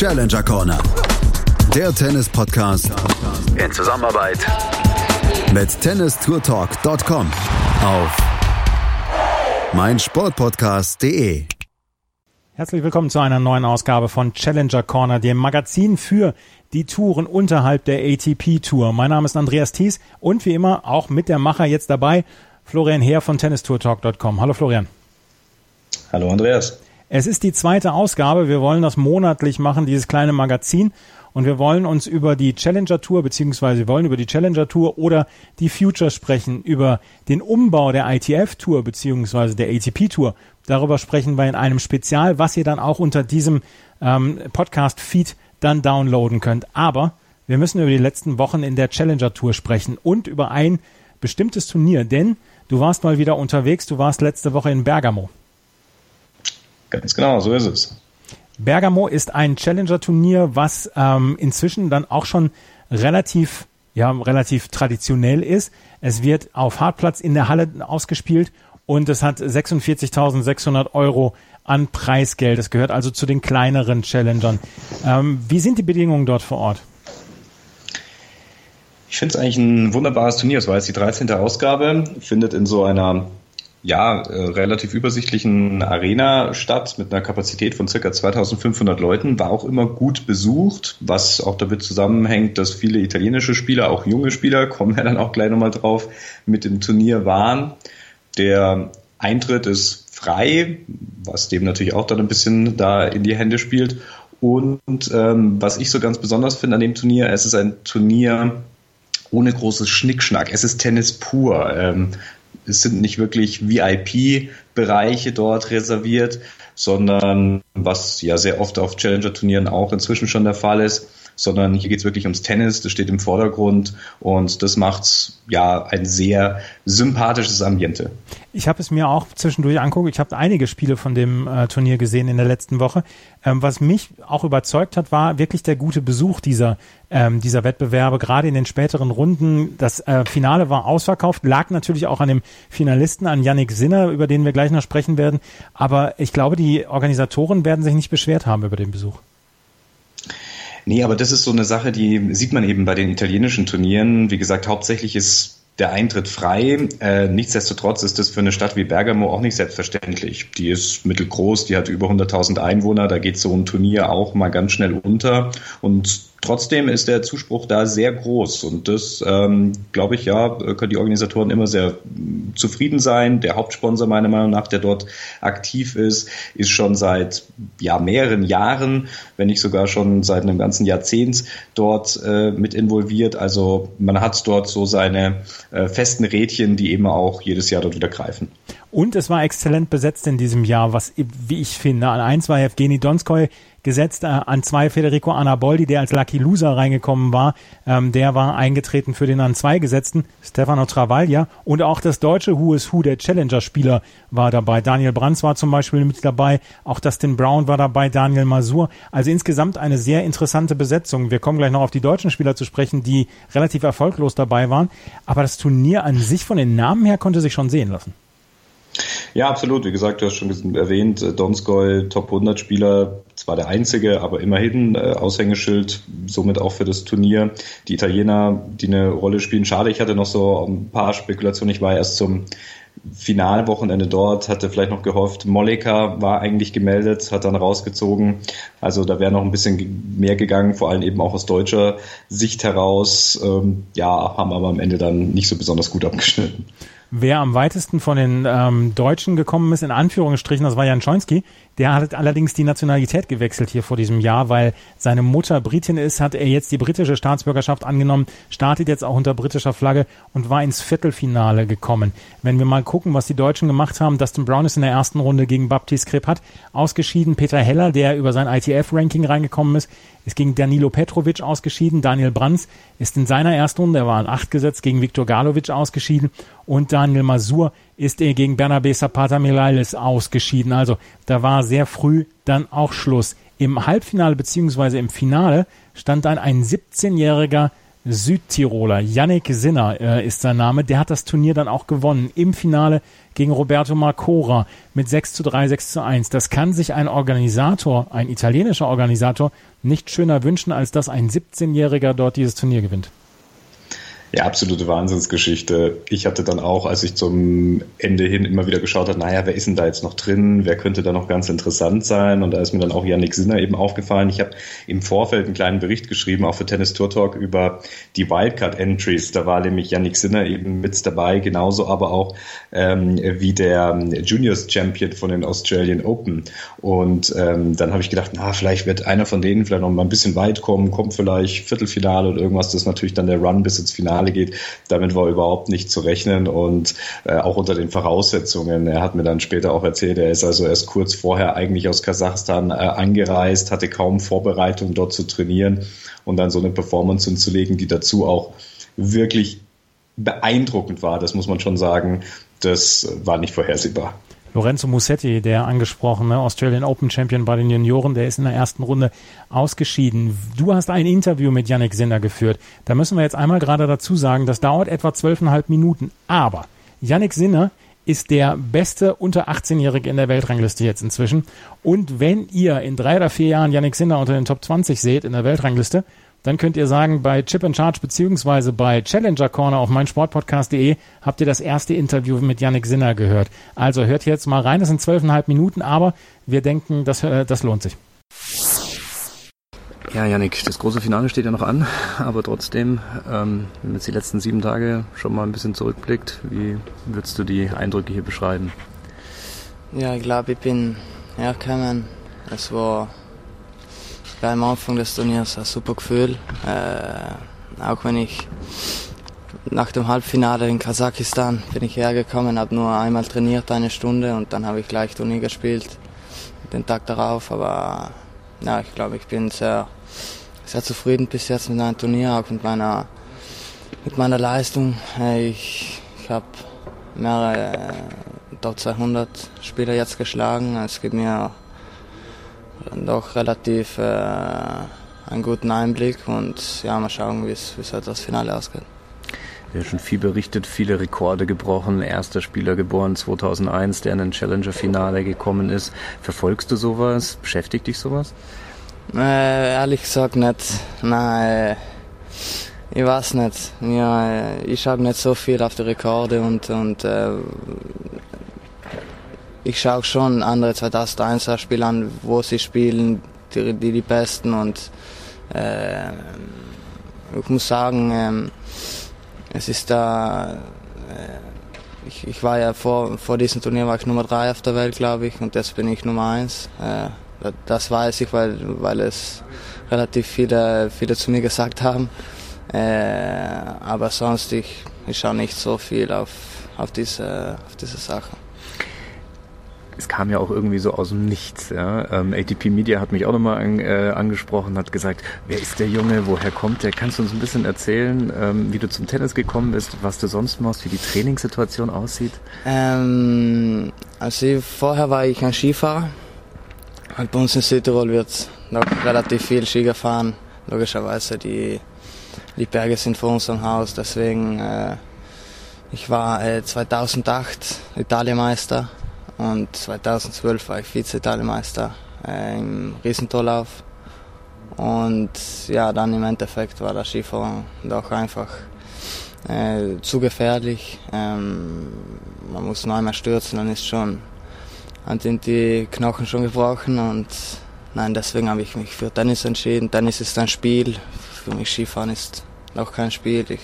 Challenger Corner. Der Tennis-Podcast in Zusammenarbeit mit tennistourtalk.com auf meinsportpodcast.de. Herzlich willkommen zu einer neuen Ausgabe von Challenger Corner, dem Magazin für die Touren unterhalb der ATP Tour. Mein Name ist Andreas Thies und wie immer auch mit der Macher jetzt dabei, Florian Heer von tennistourtalk.com. Hallo Florian. Hallo Andreas. Es ist die zweite Ausgabe. Wir wollen das monatlich machen, dieses kleine Magazin. Und wir wollen uns über die Challenger Tour, beziehungsweise wir wollen über die Challenger Tour oder die Future sprechen, über den Umbau der ITF Tour, beziehungsweise der ATP Tour. Darüber sprechen wir in einem Spezial, was ihr dann auch unter diesem ähm, Podcast-Feed dann downloaden könnt. Aber wir müssen über die letzten Wochen in der Challenger Tour sprechen und über ein bestimmtes Turnier, denn du warst mal wieder unterwegs, du warst letzte Woche in Bergamo. Ganz genau, so ist es. Bergamo ist ein Challenger-Turnier, was ähm, inzwischen dann auch schon relativ, ja, relativ traditionell ist. Es wird auf Hartplatz in der Halle ausgespielt und es hat 46.600 Euro an Preisgeld. Es gehört also zu den kleineren Challengern. Ähm, wie sind die Bedingungen dort vor Ort? Ich finde es eigentlich ein wunderbares Turnier. Es war jetzt die 13. Ausgabe, findet in so einer ja, äh, relativ übersichtlichen Arena statt mit einer Kapazität von circa 2500 Leuten, war auch immer gut besucht, was auch damit zusammenhängt, dass viele italienische Spieler, auch junge Spieler, kommen wir dann auch gleich nochmal drauf, mit dem Turnier waren. Der Eintritt ist frei, was dem natürlich auch dann ein bisschen da in die Hände spielt. Und ähm, was ich so ganz besonders finde an dem Turnier, es ist ein Turnier ohne großes Schnickschnack. Es ist Tennis pur. Ähm, es sind nicht wirklich VIP-Bereiche dort reserviert, sondern was ja sehr oft auf Challenger-Turnieren auch inzwischen schon der Fall ist, sondern hier geht es wirklich ums Tennis, das steht im Vordergrund und das macht ja ein sehr sympathisches Ambiente. Ich habe es mir auch zwischendurch anguckt. Ich habe einige Spiele von dem äh, Turnier gesehen in der letzten Woche. Ähm, was mich auch überzeugt hat, war wirklich der gute Besuch dieser, ähm, dieser Wettbewerbe, gerade in den späteren Runden. Das äh, Finale war ausverkauft, lag natürlich auch an dem Finalisten, an Yannick Sinner, über den wir gleich noch sprechen werden. Aber ich glaube, die Organisatoren werden sich nicht beschwert haben über den Besuch. Nee, aber das ist so eine Sache, die sieht man eben bei den italienischen Turnieren. Wie gesagt, hauptsächlich ist der Eintritt frei. Äh, nichtsdestotrotz ist das für eine Stadt wie Bergamo auch nicht selbstverständlich. Die ist mittelgroß, die hat über 100.000 Einwohner, da geht so ein Turnier auch mal ganz schnell unter. Und Trotzdem ist der Zuspruch da sehr groß und das, ähm, glaube ich, ja, können die Organisatoren immer sehr zufrieden sein. Der Hauptsponsor meiner Meinung nach, der dort aktiv ist, ist schon seit ja mehreren Jahren, wenn nicht sogar schon seit einem ganzen Jahrzehnt dort äh, mit involviert. Also man hat dort so seine äh, festen Rädchen, die eben auch jedes Jahr dort wieder greifen. Und es war exzellent besetzt in diesem Jahr, was, wie ich finde. An eins war Evgeny Donskoy gesetzt, äh, an zwei Federico Anaboldi, der als Lucky Loser reingekommen war. Ähm, der war eingetreten für den an zwei gesetzten Stefano Travaglia. Und auch das deutsche Who is Who der Challenger-Spieler war dabei. Daniel Brands war zum Beispiel mit dabei. Auch Dustin Brown war dabei, Daniel Masur. Also insgesamt eine sehr interessante Besetzung. Wir kommen gleich noch auf die deutschen Spieler zu sprechen, die relativ erfolglos dabei waren. Aber das Turnier an sich von den Namen her konnte sich schon sehen lassen. Ja, absolut. Wie gesagt, du hast schon erwähnt, äh, Donskoy, Top 100 Spieler, zwar der einzige, aber immerhin äh, Aushängeschild, somit auch für das Turnier. Die Italiener, die eine Rolle spielen, schade. Ich hatte noch so ein paar Spekulationen. Ich war erst zum Finalwochenende dort, hatte vielleicht noch gehofft, Molika war eigentlich gemeldet, hat dann rausgezogen. Also da wäre noch ein bisschen mehr gegangen, vor allem eben auch aus deutscher Sicht heraus. Ähm, ja, haben aber am Ende dann nicht so besonders gut abgeschnitten. Wer am weitesten von den ähm, Deutschen gekommen ist, in Anführungsstrichen, das war Jan Schoinski. Der hat allerdings die Nationalität gewechselt hier vor diesem Jahr, weil seine Mutter Britin ist, hat er jetzt die britische Staatsbürgerschaft angenommen, startet jetzt auch unter britischer Flagge und war ins Viertelfinale gekommen. Wenn wir mal gucken, was die Deutschen gemacht haben, Dustin Brown ist in der ersten Runde gegen Baptiste Kripat ausgeschieden. Peter Heller, der über sein ITF-Ranking reingekommen ist, ist gegen Danilo Petrovic ausgeschieden. Daniel Brands ist in seiner ersten Runde, er war an acht gesetzt, gegen Viktor Galovic ausgeschieden. Und Daniel Masur ist er gegen Bernabe Zapata Milalis ausgeschieden. Also da war sehr früh dann auch Schluss. Im Halbfinale beziehungsweise im Finale stand dann ein 17-jähriger Südtiroler. Yannick Sinner äh, ist sein Name. Der hat das Turnier dann auch gewonnen. Im Finale gegen Roberto Marcora mit 6 zu 3, 6 zu 1. Das kann sich ein Organisator, ein italienischer Organisator, nicht schöner wünschen, als dass ein 17-Jähriger dort dieses Turnier gewinnt. Ja, absolute Wahnsinnsgeschichte. Ich hatte dann auch, als ich zum Ende hin immer wieder geschaut habe, naja, wer ist denn da jetzt noch drin? Wer könnte da noch ganz interessant sein? Und da ist mir dann auch Yannick Sinner eben aufgefallen. Ich habe im Vorfeld einen kleinen Bericht geschrieben, auch für Tennis Tour Talk, über die Wildcard Entries. Da war nämlich Yannick Sinner eben mit dabei, genauso aber auch ähm, wie der Juniors Champion von den Australian Open. Und ähm, dann habe ich gedacht, na, vielleicht wird einer von denen vielleicht noch mal ein bisschen weit kommen, kommt vielleicht Viertelfinale oder irgendwas. Das ist natürlich dann der Run bis ins Finale Finale geht. Damit war überhaupt nicht zu rechnen und äh, auch unter den Voraussetzungen. Er hat mir dann später auch erzählt, er ist also erst kurz vorher eigentlich aus Kasachstan äh, angereist, hatte kaum Vorbereitung dort zu trainieren und dann so eine Performance hinzulegen, die dazu auch wirklich beeindruckend war. Das muss man schon sagen. Das war nicht vorhersehbar. Lorenzo Musetti, der angesprochene Australian Open Champion bei den Junioren, der ist in der ersten Runde ausgeschieden. Du hast ein Interview mit Yannick Sinner geführt. Da müssen wir jetzt einmal gerade dazu sagen, das dauert etwa zwölfeinhalb Minuten. Aber Yannick Sinner ist der beste unter 18-Jährige in der Weltrangliste jetzt inzwischen. Und wenn ihr in drei oder vier Jahren Yannick Sinner unter den Top 20 seht in der Weltrangliste, dann könnt ihr sagen, bei Chip and Charge beziehungsweise bei Challenger Corner auf meinsportpodcast.de habt ihr das erste Interview mit Yannick Sinner gehört. Also hört jetzt mal rein, das sind zwölfeinhalb Minuten, aber wir denken, das, äh, das lohnt sich. Ja, Yannick, das große Finale steht ja noch an, aber trotzdem, ähm, wenn man jetzt die letzten sieben Tage schon mal ein bisschen zurückblickt, wie würdest du die Eindrücke hier beschreiben? Ja, ich glaube, ich bin hergekommen. Es war am Anfang des Turniers ein super Gefühl. Äh, auch wenn ich nach dem Halbfinale in Kasachstan bin ich hergekommen, habe nur einmal trainiert, eine Stunde und dann habe ich gleich Turnier gespielt, den Tag darauf. Aber ja, ich glaube, ich bin sehr, sehr zufrieden bis jetzt mit meinem Turnier, auch mit meiner, mit meiner Leistung. Ich, ich habe mehrere äh, Top 200 Spieler jetzt geschlagen. Es gibt mir doch relativ äh, einen guten Einblick und ja, mal schauen, wie es halt das Finale ausgeht. Ja, schon viel berichtet, viele Rekorde gebrochen, erster Spieler geboren 2001, der in ein Challenger-Finale gekommen ist. Verfolgst du sowas? Beschäftigt dich sowas? Äh, ehrlich gesagt nicht. Nein, ich weiß nicht. Ja, ich schaue nicht so viel auf die Rekorde und, und äh, ich schaue schon andere 2001er Spiele an, wo sie spielen, die die, die Besten und äh, ich muss sagen, äh, es ist da, äh, ich, ich war ja vor, vor diesem Turnier war ich Nummer 3 auf der Welt, glaube ich, und jetzt bin ich Nummer 1. Äh, das weiß ich, weil, weil es relativ viele, viele zu mir gesagt haben. Äh, aber sonst, ich, ich schaue nicht so viel auf, auf, diese, auf diese Sachen es kam ja auch irgendwie so aus dem Nichts. Ja. Ähm, ATP Media hat mich auch nochmal an, äh, angesprochen, hat gesagt, wer ist der Junge, woher kommt der? Kannst du uns ein bisschen erzählen, ähm, wie du zum Tennis gekommen bist, was du sonst machst, wie die Trainingssituation aussieht? Ähm, also vorher war ich ein Skifahrer. Halt bei uns in Südtirol wird noch relativ viel Ski gefahren. Logischerweise, die, die Berge sind vor unserem Haus, deswegen äh, ich war äh, 2008 Italienmeister und 2012 war ich Vize-Italienmeister äh, im Riesentorlauf. Und ja, dann im Endeffekt war der Skifahren doch einfach äh, zu gefährlich. Ähm, man muss nur einmal stürzen, dann ist schon, sind die Knochen schon gebrochen und nein, deswegen habe ich mich für Tennis entschieden. Tennis ist ein Spiel, für mich Skifahren ist auch kein Spiel. Ich,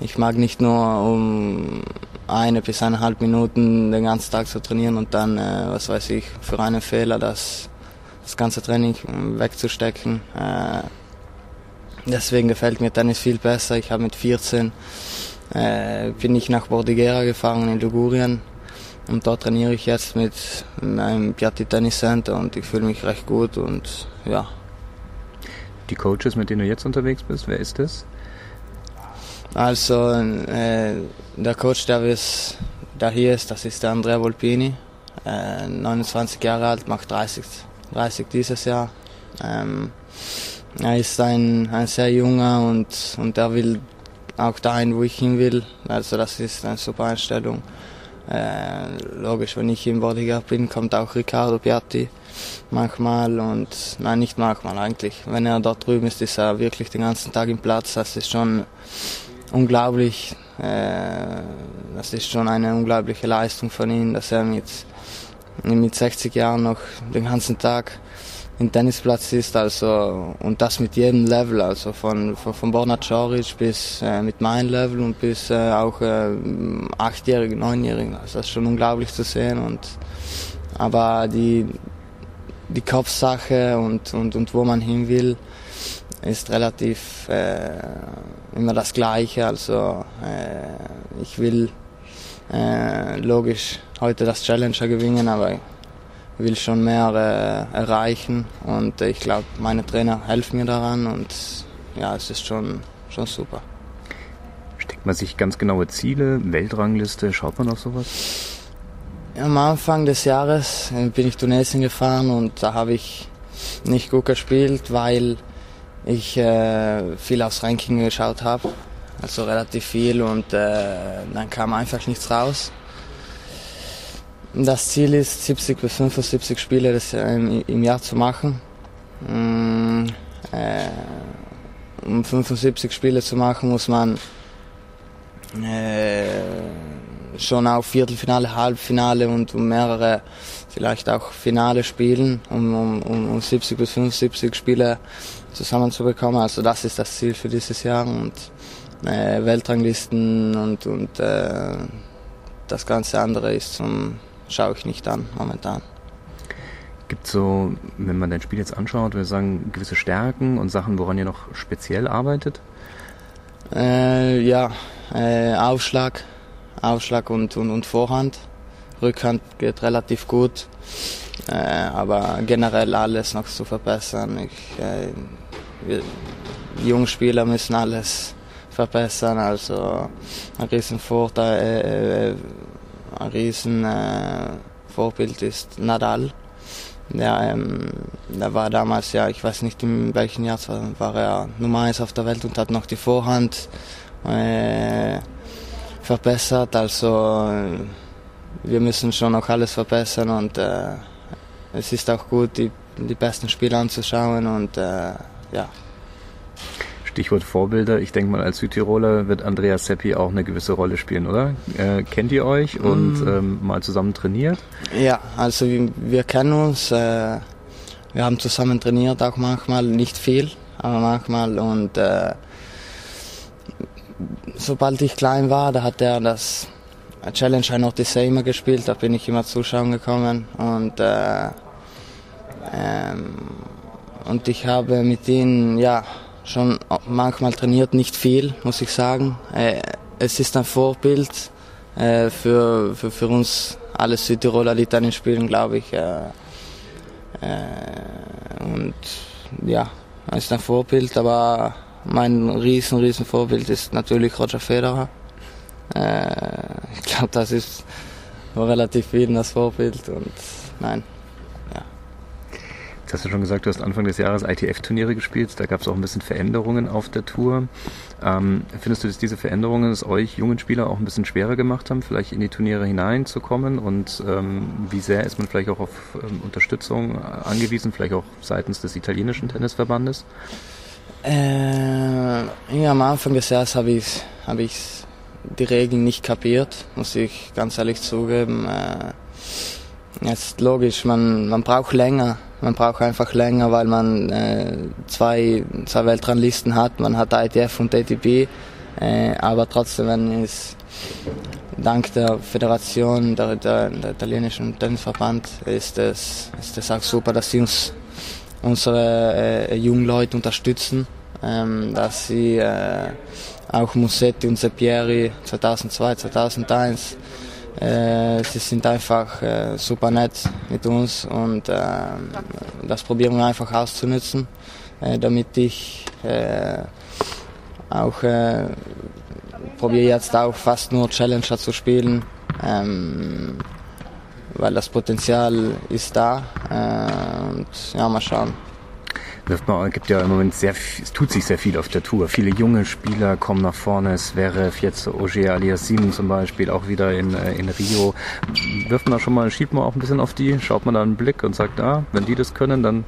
ich mag nicht nur um eine bis eineinhalb Minuten den ganzen Tag zu trainieren und dann, äh, was weiß ich, für einen Fehler das, das ganze Training wegzustecken. Äh, deswegen gefällt mir Tennis viel besser. Ich habe mit 14 äh, bin ich nach Bordighera gefahren in Ligurien und dort trainiere ich jetzt mit meinem Piatti Tennis Center und ich fühle mich recht gut und ja. Die Coaches, mit denen du jetzt unterwegs bist, wer ist das? Also äh, der Coach, der, ist, der hier ist, das ist der Andrea Volpini, äh, 29 Jahre alt, macht 30, 30 dieses Jahr. Ähm, er ist ein, ein sehr junger und, und er will auch dahin, wo ich hin will. Also das ist eine super Einstellung. Äh, logisch, wenn ich im Bodyguard bin, kommt auch Riccardo Piatti manchmal und nein, nicht manchmal eigentlich. Wenn er dort drüben ist, ist er wirklich den ganzen Tag im Platz. Das ist schon unglaublich. Äh, das ist schon eine unglaubliche Leistung von ihm, dass er mit, mit 60 Jahren noch den ganzen Tag im Tennisplatz ist, also und das mit jedem Level, also von von, von Borna Coric bis äh, mit meinem Level und bis äh, auch äh, achtjährigen, neunjährigen. Also das ist schon unglaublich zu sehen und aber die die Kopfsache und und und wo man hin will ist relativ äh, immer das Gleiche. Also äh, ich will äh, logisch heute das Challenger gewinnen, aber will schon mehr äh, erreichen und ich glaube, meine Trainer helfen mir daran und ja, es ist schon, schon super. Steckt man sich ganz genaue Ziele, Weltrangliste, schaut man auf sowas? Am Anfang des Jahres äh, bin ich Tunesien gefahren und da habe ich nicht gut gespielt, weil ich äh, viel aufs Ranking geschaut habe, also relativ viel und äh, dann kam einfach nichts raus. Das Ziel ist, 70 bis 75 Spiele das, ähm, im Jahr zu machen. Mm, äh, um 75 Spiele zu machen, muss man äh, schon auf Viertelfinale, Halbfinale und mehrere, vielleicht auch Finale spielen, um, um, um 70 bis 75 Spiele zusammenzubekommen. Also das ist das Ziel für dieses Jahr und äh, Weltranglisten und, und äh, das ganze andere ist zum schaue ich nicht an momentan. Gibt so, wenn man dein Spiel jetzt anschaut, wir sagen gewisse Stärken und Sachen, woran ihr noch speziell arbeitet? Äh, ja, äh, Aufschlag, Aufschlag und, und, und Vorhand. Rückhand geht relativ gut, äh, aber generell alles noch zu verbessern. Ich, äh, wir, Jungspieler müssen alles verbessern, also ein Riesenvorteil, äh, äh ein riesen äh, ist Nadal. Der, ähm, der war damals, ja, ich weiß nicht in welchem Jahr, war er Nummer 1 auf der Welt und hat noch die Vorhand äh, verbessert. Also wir müssen schon noch alles verbessern und äh, es ist auch gut, die, die besten Spiele anzuschauen und äh, ja. Stichwort Vorbilder. Ich denke mal, als Südtiroler wird Andreas Seppi auch eine gewisse Rolle spielen, oder? Äh, kennt ihr euch und mm. ähm, mal zusammen trainiert? Ja, also wir, wir kennen uns. Äh, wir haben zusammen trainiert auch manchmal, nicht viel, aber manchmal. Und äh, sobald ich klein war, da hat er das Challenge noch die immer gespielt. Da bin ich immer zuschauen gekommen und äh, ähm, und ich habe mit ihm ja schon manchmal trainiert, nicht viel, muss ich sagen. Äh, es ist ein Vorbild äh, für, für, für uns alle Südtiroler, die Tennis spielen, glaube ich. Äh, und ja, ist ein Vorbild, aber mein riesen, riesen Vorbild ist natürlich Roger Federer. Ich glaube, das ist relativ vielen das Vorbild und nein, Jetzt hast du schon gesagt, du hast Anfang des Jahres ITF-Turniere gespielt. Da gab es auch ein bisschen Veränderungen auf der Tour. Ähm, findest du, dass diese Veränderungen es euch jungen Spieler auch ein bisschen schwerer gemacht haben, vielleicht in die Turniere hineinzukommen? Und ähm, wie sehr ist man vielleicht auch auf ähm, Unterstützung angewiesen, vielleicht auch seitens des italienischen Tennisverbandes? Äh, ja, am Anfang des Jahres habe ich, hab ich die Regeln nicht kapiert, muss ich ganz ehrlich zugeben. Äh, jetzt logisch, man, man braucht länger man braucht einfach länger, weil man äh, zwei, zwei Weltranglisten hat. Man hat ITF und ATP. Äh, aber trotzdem, wenn es dank der Föderation, der, der, der italienischen Tennisverband, ist es, ist es auch super, dass sie uns unsere äh, jungen Leute unterstützen, ähm, dass sie äh, auch Musetti und Sepieri 2002, 2001 äh, sie sind einfach äh, super nett mit uns und äh, das probieren wir einfach auszunutzen, äh, damit ich auch probiere jetzt auch fast nur Challenger zu spielen, ähm, weil das Potenzial ist da und ja, mal schauen. Man gibt ja im Moment sehr, es tut sich sehr viel auf der Tour. Viele junge Spieler kommen nach vorne. Es wäre jetzt Ogier Aliassim zum Beispiel auch wieder in, äh, in Rio. Wirft man da schon mal, schiebt man auch ein bisschen auf die, schaut man da einen Blick und sagt, ah, wenn die das können, dann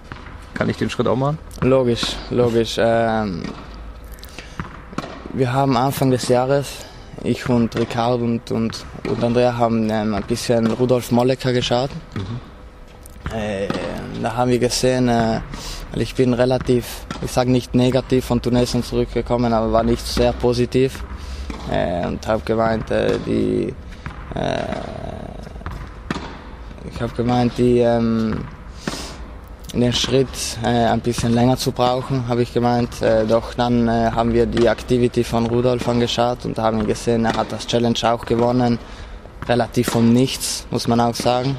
kann ich den Schritt auch machen? Logisch, logisch. Ähm, wir haben Anfang des Jahres, ich und Ricard und, und, und Andrea haben ähm, ein bisschen Rudolf Mollecker geschaut. Mhm. Äh, da haben wir gesehen, äh, ich bin relativ, ich sage nicht negativ von Tunesien zurückgekommen, aber war nicht sehr positiv. Äh, und habe gemeint, äh, die, äh, ich habe gemeint, die, ähm, den Schritt äh, ein bisschen länger zu brauchen, habe ich gemeint. Äh, doch dann äh, haben wir die Activity von Rudolf angeschaut und haben gesehen, er hat das Challenge auch gewonnen. Relativ von nichts, muss man auch sagen.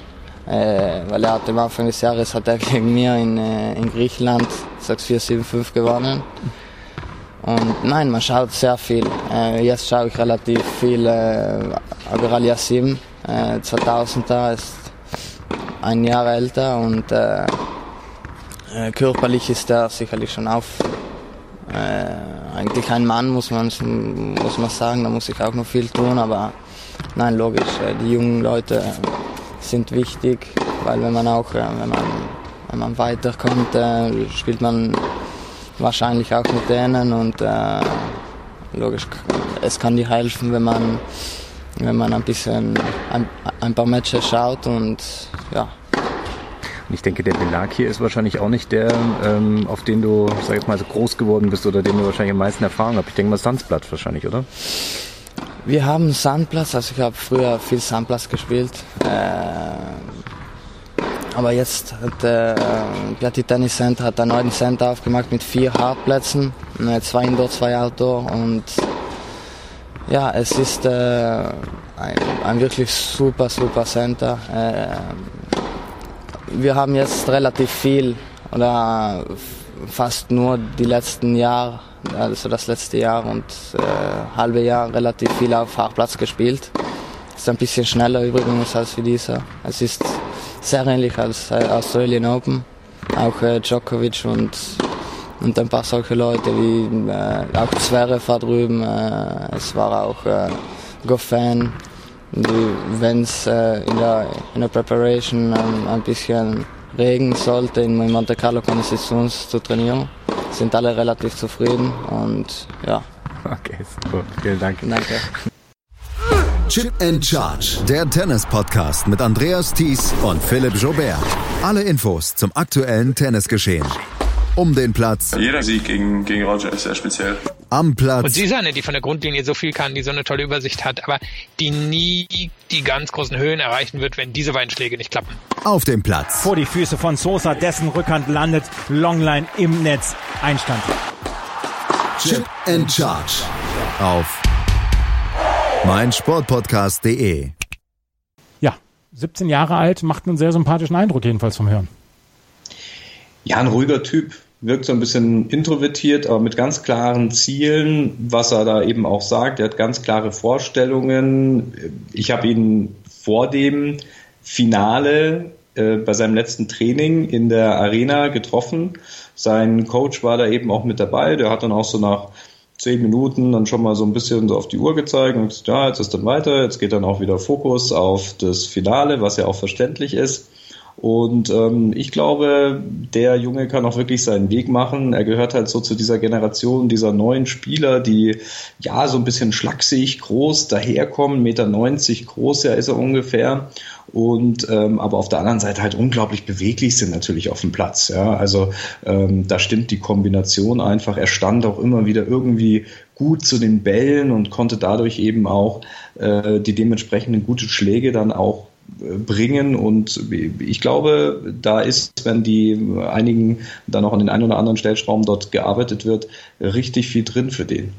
Äh, weil er hat am Anfang des Jahres hat er gegen mir in, äh, in Griechenland 6-4-7-5 gewonnen. Und nein, man schaut sehr viel. Äh, jetzt schaue ich relativ viel äh, Agar Yassim, äh, 2000er, ist ein Jahr älter und äh, äh, körperlich ist er sicherlich schon auf. Äh, eigentlich ein Mann, muss man, muss man sagen, da muss ich auch noch viel tun, aber nein, logisch, äh, die jungen Leute sind wichtig, weil wenn man auch, äh, wenn man, wenn man weiterkommt, äh, spielt man wahrscheinlich auch mit denen und äh, logisch, es kann dir helfen, wenn man, wenn man ein bisschen ein, ein paar Matches schaut und ja, ich denke, der Belag hier ist wahrscheinlich auch nicht der, ähm, auf den du, sag ich mal, so groß geworden bist oder den du wahrscheinlich am meisten Erfahrung hast. Ich denke mal Sandblatt wahrscheinlich, oder? Wir haben Sandplatz, also ich habe früher viel Sandplatz gespielt. Äh, aber jetzt hat äh, Piatti Tennis Center hat einen neuen Center aufgemacht mit vier Hartplätzen, äh, zwei Indoor, zwei Outdoor und ja, es ist äh, ein, ein, wirklich super, super Center. Äh, wir haben jetzt relativ viel oder fast nur die letzten Jahre, also das letzte Jahr und äh, halbe Jahr relativ viel auf Hartplatz gespielt. Ist ein bisschen schneller übrigens als wie dieser. Es ist sehr ähnlich als äh, Australian Open. Auch äh, Djokovic und, und ein paar solche Leute wie äh, auch Zverev war drüben. Äh, es war auch äh, Goffin wenn es äh, in, der, in der Preparation ähm, ein bisschen regen sollte, in Monte Carlo Konditions zu trainieren, sind alle relativ zufrieden und ja. Okay, super. Vielen Dank. Danke. Chip and Charge, der Tennis-Podcast mit Andreas Thies und Philipp Jobert. Alle Infos zum aktuellen Tennisgeschehen um den Platz. Jeder Sieg gegen, gegen Roger ist sehr speziell. Am Platz. Und sie ist eine, die von der Grundlinie so viel kann, die so eine tolle Übersicht hat, aber die nie die ganz großen Höhen erreichen wird, wenn diese beiden Schläge nicht klappen. Auf dem Platz. Vor die Füße von Sosa, dessen Rückhand landet, Longline im Netz, Einstand. Chip and Charge. Auf meinsportpodcast.de. Ja, 17 Jahre alt, macht einen sehr sympathischen Eindruck jedenfalls vom Hören. Ja, ein ruhiger Typ, wirkt so ein bisschen introvertiert, aber mit ganz klaren Zielen, was er da eben auch sagt. Er hat ganz klare Vorstellungen. Ich habe ihn vor dem Finale äh, bei seinem letzten Training in der Arena getroffen. Sein Coach war da eben auch mit dabei. Der hat dann auch so nach zehn Minuten dann schon mal so ein bisschen so auf die Uhr gezeigt und gesagt, ja, jetzt ist dann weiter, jetzt geht dann auch wieder Fokus auf das Finale, was ja auch verständlich ist. Und ähm, ich glaube, der Junge kann auch wirklich seinen Weg machen. Er gehört halt so zu dieser Generation dieser neuen Spieler, die ja so ein bisschen schlaksig groß daherkommen, Meter 90 groß, ja ist er ungefähr. Und ähm, aber auf der anderen Seite halt unglaublich beweglich sind natürlich auf dem Platz. Ja, also ähm, da stimmt die Kombination einfach. Er stand auch immer wieder irgendwie gut zu den Bällen und konnte dadurch eben auch äh, die dementsprechenden gute Schläge dann auch bringen. Und ich glaube, da ist, wenn die einigen dann noch an den einen oder anderen Stellschrauben dort gearbeitet wird, richtig viel drin für den.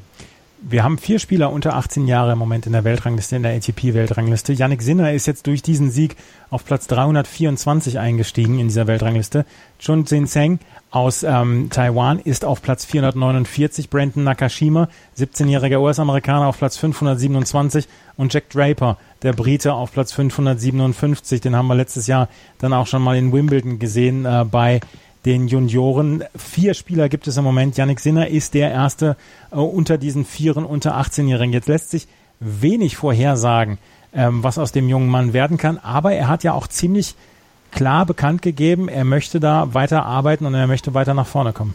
Wir haben vier Spieler unter 18 Jahre im Moment in der Weltrangliste, in der ATP-Weltrangliste. Yannick Sinner ist jetzt durch diesen Sieg auf Platz 324 eingestiegen in dieser Weltrangliste. Chun Zin Seng aus ähm, Taiwan ist auf Platz 449, Brandon Nakashima, 17-jähriger US-Amerikaner auf Platz 527 und Jack Draper, der Brite, auf Platz 557. Den haben wir letztes Jahr dann auch schon mal in Wimbledon gesehen äh, bei den Junioren. Vier Spieler gibt es im Moment. Yannick Sinner ist der erste äh, unter diesen Vieren unter 18-Jährigen. Jetzt lässt sich wenig vorhersagen, ähm, was aus dem jungen Mann werden kann. Aber er hat ja auch ziemlich klar bekannt gegeben, er möchte da weiter arbeiten und er möchte weiter nach vorne kommen.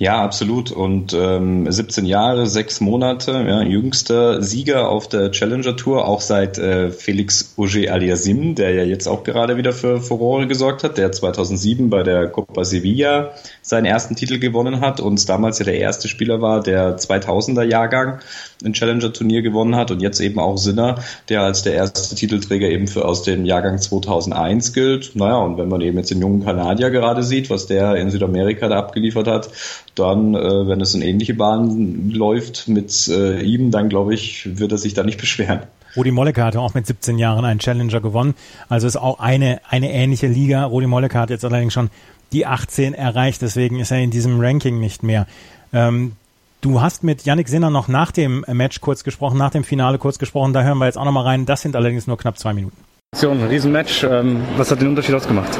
Ja, absolut. Und ähm, 17 Jahre, sechs Monate, ja, jüngster Sieger auf der Challenger Tour, auch seit äh, Felix Auger Aliasim, der ja jetzt auch gerade wieder für Furore gesorgt hat, der 2007 bei der Copa Sevilla seinen ersten Titel gewonnen hat und damals ja der erste Spieler war, der 2000er Jahrgang ein Challenger-Turnier gewonnen hat und jetzt eben auch Sinner, der als der erste Titelträger eben für aus dem Jahrgang 2001 gilt. Naja, und wenn man eben jetzt den jungen Kanadier gerade sieht, was der in Südamerika da abgeliefert hat, dann, äh, wenn es in ähnliche Bahnen läuft mit äh, ihm, dann glaube ich, wird er sich da nicht beschweren. Rudi Mollecker hatte auch mit 17 Jahren einen Challenger gewonnen. Also ist auch eine, eine ähnliche Liga. Rudi Mollecker hat jetzt allerdings schon die 18 erreicht, deswegen ist er in diesem Ranking nicht mehr. Ähm, du hast mit Yannick Sinner noch nach dem Match kurz gesprochen, nach dem Finale kurz gesprochen. Da hören wir jetzt auch nochmal rein. Das sind allerdings nur knapp zwei Minuten. Riesenmatch. Ähm, was hat den Unterschied ausgemacht?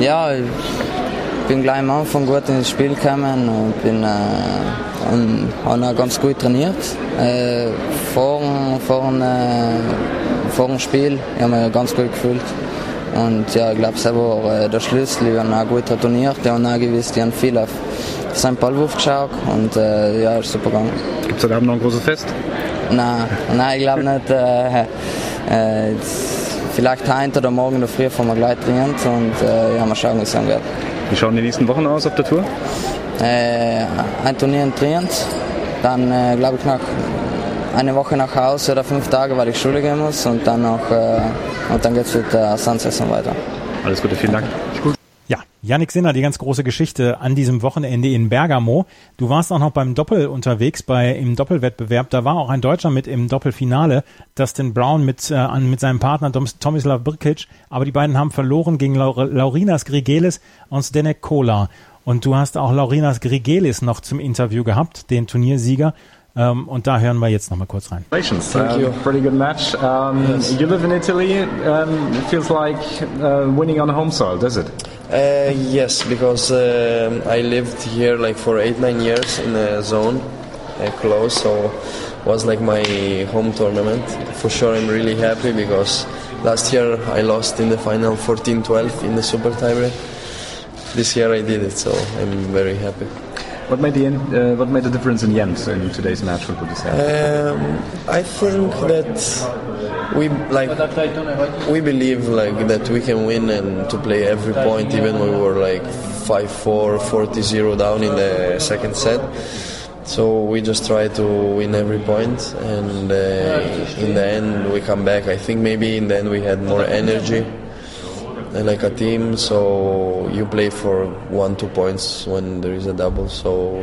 Ja, bin gleich am Anfang gut ins Spiel gekommen und bin äh, und habe ganz gut trainiert. Äh, vor, vor, äh, vor dem Spiel ich habe mich ganz gut gefühlt. Und ja, ich glaube, das war äh, der Schlüssel. Ich habe auch gut trainiert. Ich habe auch gewusst, ich habe viel auf seinen Ballwurf geschaut und äh, ja, ist super gegangen. Gibt es heute Abend noch ein großes Fest? Nein, nein ich glaube nicht. Äh, vielleicht heute oder morgen in der Früh fahren wir gleich trainieren und äh, ja, mal schauen, wie es sein wird. Wie schauen die nächsten Wochen aus auf der Tour? Äh, ein Turnier in Trient, dann äh, glaube ich nach eine Woche nach Hause oder fünf Tage, weil ich Schule gehen muss und dann noch äh, und dann geht's mit der Sandsaison weiter. Alles Gute, vielen Dank. Ja, Yannick Sinner, die ganz große Geschichte an diesem Wochenende in Bergamo. Du warst auch noch beim Doppel unterwegs, bei im Doppelwettbewerb. Da war auch ein Deutscher mit im Doppelfinale, Dustin Brown mit, äh, mit seinem Partner Tomislav Brkic. Aber die beiden haben verloren gegen Laur Laurinas Grigelis und Zdenek Kola. Und du hast auch Laurinas Grigelis noch zum Interview gehabt, den Turniersieger. Um, und da hören wir jetzt noch mal kurz rein. Congratulations. Thank you. Pretty good match. Um, yes. You live in Italy. Um, it feels like uh, winning on home soil, does it? Uh, yes, because uh, I lived here like for eight, nine years in a zone uh, close, so was like my home tournament. For sure, I'm really happy because last year I lost in the final 14-12 in the super tiebreak. This year I did it, so I'm very happy. What made the uh, what made the difference in the end in today's match? What would you say? Um, I think that we like we believe like that we can win and to play every point, even when we were like 5-4, 40-0 down in the second set. So we just try to win every point, and uh, in the end we come back. I think maybe in the end we had more energy like a team, so you play for one two points when there is a double. So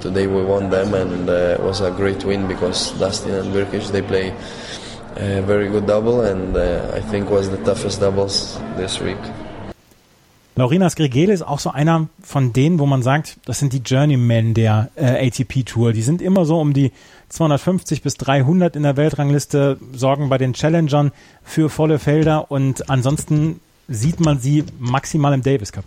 today we won them, and uh, it was a great win because Dustin and Birkic they play a very good double, and uh, I think was the toughest doubles this week. Laurinas Grigel ist auch so einer von denen, wo man sagt, das sind die Journeymen der äh, ATP Tour. Die sind immer so um die 250 bis 300 in der Weltrangliste, sorgen bei den Challengern für volle Felder und ansonsten sieht man sie maximal im Davis Cup.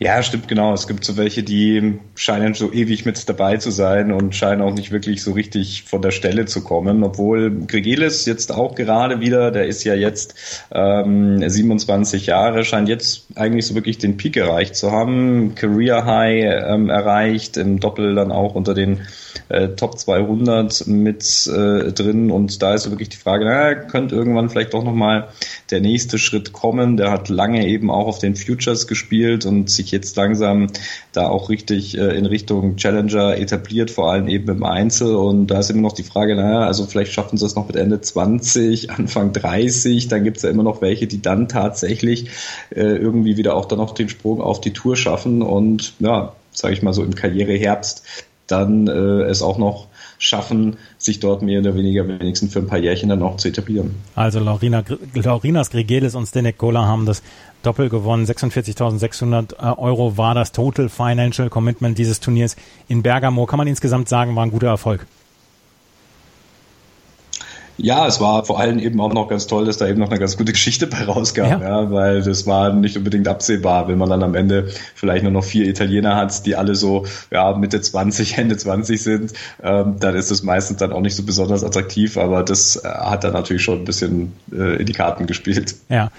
Ja, stimmt genau. Es gibt so welche, die scheinen so ewig mit dabei zu sein und scheinen auch nicht wirklich so richtig von der Stelle zu kommen. Obwohl Gregelis jetzt auch gerade wieder, der ist ja jetzt ähm, 27 Jahre, scheint jetzt eigentlich so wirklich den Peak erreicht zu haben. Career High ähm, erreicht, im Doppel dann auch unter den äh, Top 200 mit äh, drin. Und da ist so wirklich die Frage, na, könnte irgendwann vielleicht doch nochmal der nächste Schritt kommen. Der hat lange eben auch auf den Futures gespielt und sich jetzt langsam da auch richtig äh, in Richtung Challenger etabliert, vor allem eben im Einzel. Und da ist immer noch die Frage, naja, also vielleicht schaffen sie es noch mit Ende 20, Anfang 30. Dann gibt es ja immer noch welche, die dann tatsächlich äh, irgendwie wieder auch dann noch den Sprung auf die Tour schaffen und ja, sage ich mal so im Karriereherbst dann äh, es auch noch schaffen, sich dort mehr oder weniger wenigstens für ein paar Jährchen dann auch zu etablieren. Also Laurina, Laurinas Gregelis und Stenek Kola haben das Doppel gewonnen. 46.600 äh, Euro war das Total Financial Commitment dieses Turniers in Bergamo. Kann man insgesamt sagen, war ein guter Erfolg. Ja, es war vor allem eben auch noch ganz toll, dass da eben noch eine ganz gute Geschichte bei rauskam, ja. ja. weil das war nicht unbedingt absehbar, wenn man dann am Ende vielleicht nur noch vier Italiener hat, die alle so ja Mitte 20, Ende 20 sind, ähm, dann ist das meistens dann auch nicht so besonders attraktiv, aber das äh, hat dann natürlich schon ein bisschen äh, in die Karten gespielt. Ja.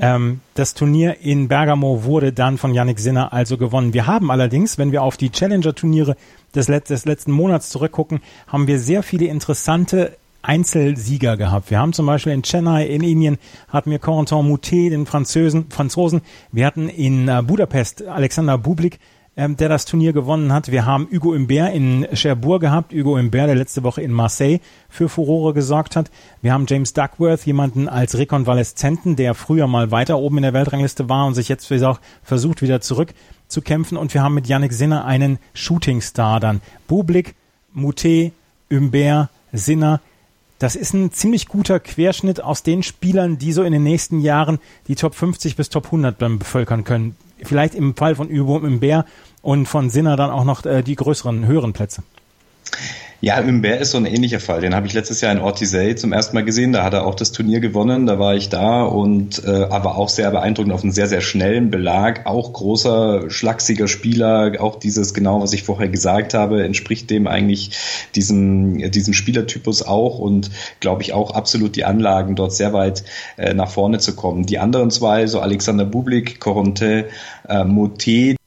Ähm, das Turnier in Bergamo wurde dann von Yannick Sinner also gewonnen. Wir haben allerdings, wenn wir auf die Challenger-Turniere des, Let des letzten Monats zurückgucken, haben wir sehr viele interessante Einzelsieger gehabt. Wir haben zum Beispiel in Chennai in Indien hatten wir Corentin Moutet, den Französen, Franzosen. Wir hatten in äh, Budapest Alexander Bublik, ähm, der das Turnier gewonnen hat. Wir haben Hugo Imbert in Cherbourg gehabt. Hugo Imbert, der letzte Woche in Marseille für Furore gesorgt hat. Wir haben James Duckworth, jemanden als Rekonvaleszenten, der früher mal weiter oben in der Weltrangliste war und sich jetzt auch versucht, wieder zurückzukämpfen. Und wir haben mit Yannick Sinner einen Shootingstar dann. Bublik, Moutet, Imbert, Sinner, das ist ein ziemlich guter Querschnitt aus den Spielern, die so in den nächsten Jahren die Top 50 bis Top 100 bevölkern können. Vielleicht im Fall von Übung im Bär und von Sinner dann auch noch äh, die größeren, höheren Plätze. Ja, Humbert ist so ein ähnlicher Fall. Den habe ich letztes Jahr in Ortisei zum ersten Mal gesehen. Da hat er auch das Turnier gewonnen. Da war ich da und äh, aber auch sehr beeindruckend auf einen sehr, sehr schnellen Belag. Auch großer, schlachsiger Spieler. Auch dieses, genau was ich vorher gesagt habe, entspricht dem eigentlich diesem, diesem Spielertypus auch und glaube ich auch absolut die Anlagen, dort sehr weit äh, nach vorne zu kommen. Die anderen zwei, so Alexander Bublik, Corentin äh, Motet,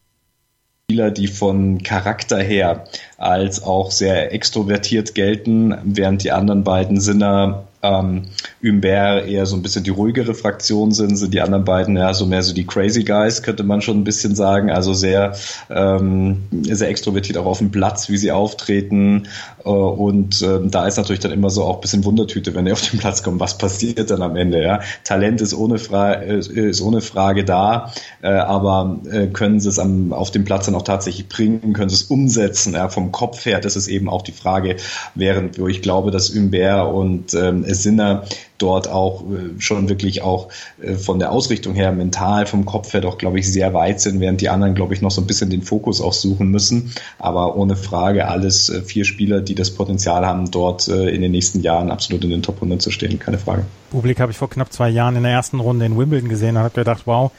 Spieler, die von Charakter her als auch sehr extrovertiert gelten, während die anderen beiden Sinner ähm, Humbert eher so ein bisschen die ruhigere Fraktion sind, sind die anderen beiden ja so mehr so die Crazy Guys, könnte man schon ein bisschen sagen. Also sehr, ähm, sehr extrovertiert auch auf dem Platz, wie sie auftreten. Äh, und ähm, da ist natürlich dann immer so auch ein bisschen Wundertüte, wenn die auf den Platz kommen, was passiert dann am Ende. Ja? Talent ist ohne, Fra ist ohne Frage da, äh, aber äh, können sie es am, auf dem Platz dann auch tatsächlich bringen, können sie es umsetzen, ja? vom Kopf her, das ist eben auch die Frage, während wo ich glaube, dass Humbert und ähm, Sinner dort auch äh, schon wirklich auch äh, von der Ausrichtung her mental vom Kopf her doch, glaube ich, sehr weit sind, während die anderen, glaube ich, noch so ein bisschen den Fokus auch suchen müssen. Aber ohne Frage alles äh, vier Spieler, die das Potenzial haben, dort in den nächsten Jahren absolut in den Top 100 zu stehen, keine Frage. Publik habe ich vor knapp zwei Jahren in der ersten Runde in Wimbledon gesehen und habe gedacht, wow,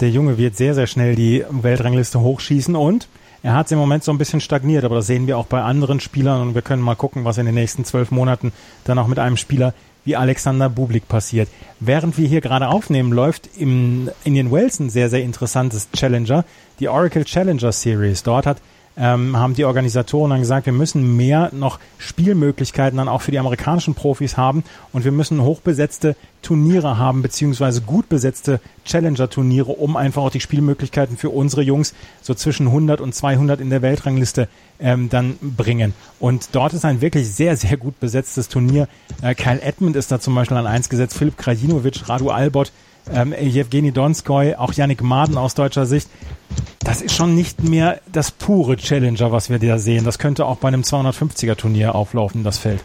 der Junge wird sehr, sehr schnell die Weltrangliste hochschießen und er hat im Moment so ein bisschen stagniert, aber das sehen wir auch bei anderen Spielern und wir können mal gucken, was in den nächsten zwölf Monaten dann auch mit einem Spieler wie Alexander Bublik passiert. Während wir hier gerade aufnehmen, läuft im Indian Wells ein sehr, sehr interessantes Challenger, die Oracle Challenger Series. Dort hat ähm, haben die Organisatoren dann gesagt, wir müssen mehr noch Spielmöglichkeiten dann auch für die amerikanischen Profis haben und wir müssen hochbesetzte Turniere haben, beziehungsweise gut besetzte Challenger-Turniere, um einfach auch die Spielmöglichkeiten für unsere Jungs so zwischen 100 und 200 in der Weltrangliste ähm, dann bringen. Und dort ist ein wirklich sehr, sehr gut besetztes Turnier. Äh, Kyle Edmund ist da zum Beispiel an eins gesetzt, Philipp Krajinovic, Radu Albot, ähm, Jewgeni Donskoy, auch Yannick Maden aus deutscher Sicht. Das ist schon nicht mehr das pure Challenger, was wir da sehen. Das könnte auch bei einem 250er Turnier auflaufen, das Feld.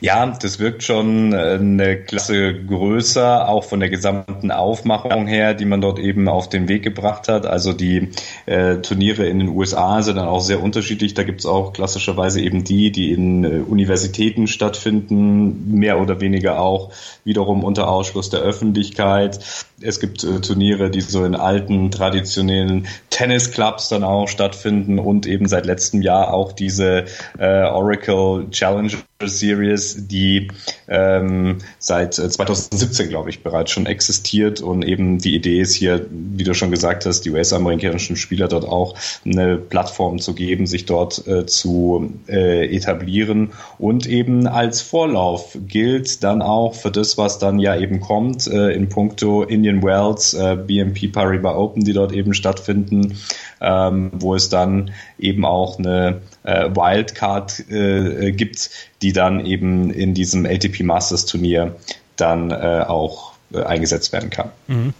Ja, das wirkt schon äh, eine Klasse größer, auch von der gesamten Aufmachung her, die man dort eben auf den Weg gebracht hat. Also die äh, Turniere in den USA sind dann auch sehr unterschiedlich. Da gibt's auch klassischerweise eben die, die in äh, Universitäten stattfinden, mehr oder weniger auch wiederum unter Ausschluss der Öffentlichkeit. Es gibt äh, Turniere, die so in alten, traditionellen Tennisclubs dann auch stattfinden und eben seit letztem Jahr auch diese äh, Oracle Challenger Series, die ähm, seit 2017, äh, glaube ich, bereits schon existiert und eben die Idee ist hier, wie du schon gesagt hast, die US-amerikanischen Spieler dort auch eine Plattform zu geben, sich dort äh, zu äh, etablieren und eben als Vorlauf gilt dann auch für das, was dann ja eben kommt äh, in puncto in Indian Wells, äh, BNP Paribas Open, die dort eben stattfinden, ähm, wo es dann eben auch eine äh, Wildcard äh, gibt, die dann eben in diesem ATP Masters Turnier dann äh, auch äh, eingesetzt werden kann. Mhm.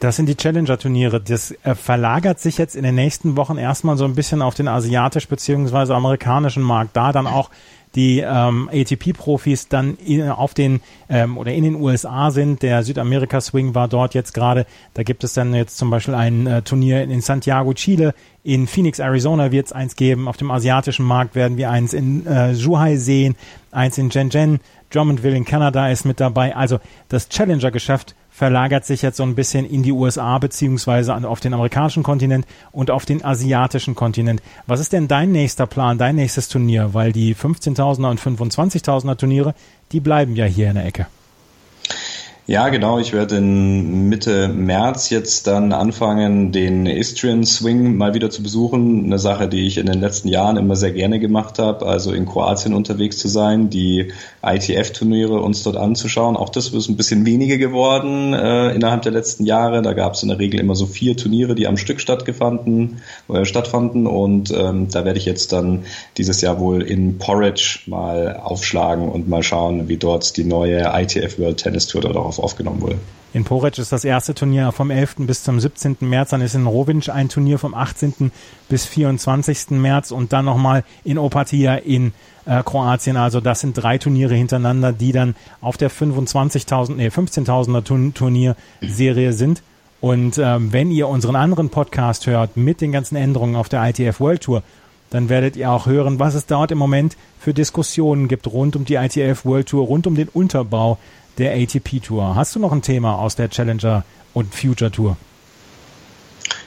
Das sind die Challenger-Turniere. Das äh, verlagert sich jetzt in den nächsten Wochen erstmal so ein bisschen auf den asiatisch- bzw. amerikanischen Markt. Da dann auch die ähm, ATP-Profis dann in, auf den ähm, oder in den USA sind. Der Südamerika-Swing war dort jetzt gerade. Da gibt es dann jetzt zum Beispiel ein äh, Turnier in Santiago, Chile. In Phoenix, Arizona wird es eins geben. Auf dem asiatischen Markt werden wir eins in äh, Zhuhai sehen, eins in Shenzhen. Drummondville in Kanada ist mit dabei. Also das Challenger-Geschäft verlagert sich jetzt so ein bisschen in die USA beziehungsweise auf den amerikanischen Kontinent und auf den asiatischen Kontinent. Was ist denn dein nächster Plan, dein nächstes Turnier? Weil die 15.000er und 25.000er Turniere, die bleiben ja hier in der Ecke. Ja, genau. Ich werde in Mitte März jetzt dann anfangen, den Istrian Swing mal wieder zu besuchen. Eine Sache, die ich in den letzten Jahren immer sehr gerne gemacht habe, also in Kroatien unterwegs zu sein, die ITF-Turniere uns dort anzuschauen. Auch das ist ein bisschen weniger geworden äh, innerhalb der letzten Jahre. Da gab es in der Regel immer so vier Turniere, die am Stück stattgefunden, äh, stattfanden. Und ähm, da werde ich jetzt dann dieses Jahr wohl in Porridge mal aufschlagen und mal schauen, wie dort die neue ITF World Tennis Tour dort auch aufgenommen wurde. In Porec ist das erste Turnier vom 11. bis zum 17. März, dann ist in Rovinj ein Turnier vom 18. bis 24. März und dann nochmal in Opatia in äh, Kroatien. Also das sind drei Turniere hintereinander, die dann auf der 25.000, nee, 15.000er Turnierserie sind. Und ähm, wenn ihr unseren anderen Podcast hört mit den ganzen Änderungen auf der ITF World Tour, dann werdet ihr auch hören, was es dort im Moment für Diskussionen gibt rund um die ITF World Tour, rund um den Unterbau der ATP Tour. Hast du noch ein Thema aus der Challenger und Future Tour?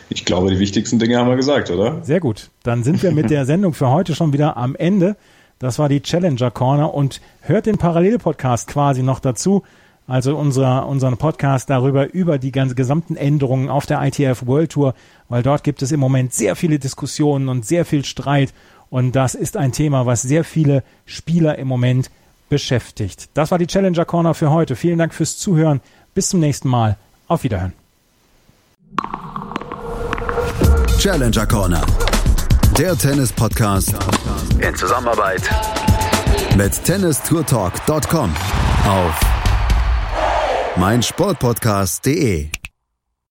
Ich glaube, die wichtigsten Dinge haben wir gesagt, oder? Sehr gut. Dann sind wir mit der Sendung für heute schon wieder am Ende. Das war die Challenger Corner und hört den Parallel-Podcast quasi noch dazu. Also unser, unseren Podcast darüber, über die ganzen gesamten Änderungen auf der ITF World Tour, weil dort gibt es im Moment sehr viele Diskussionen und sehr viel Streit. Und das ist ein Thema, was sehr viele Spieler im Moment beschäftigt. Das war die Challenger Corner für heute. Vielen Dank fürs Zuhören. Bis zum nächsten Mal. Auf Wiederhören. Challenger Corner. Der Tennis-Podcast in Zusammenarbeit mit tennistourtalk.com auf meinsportpodcast.de.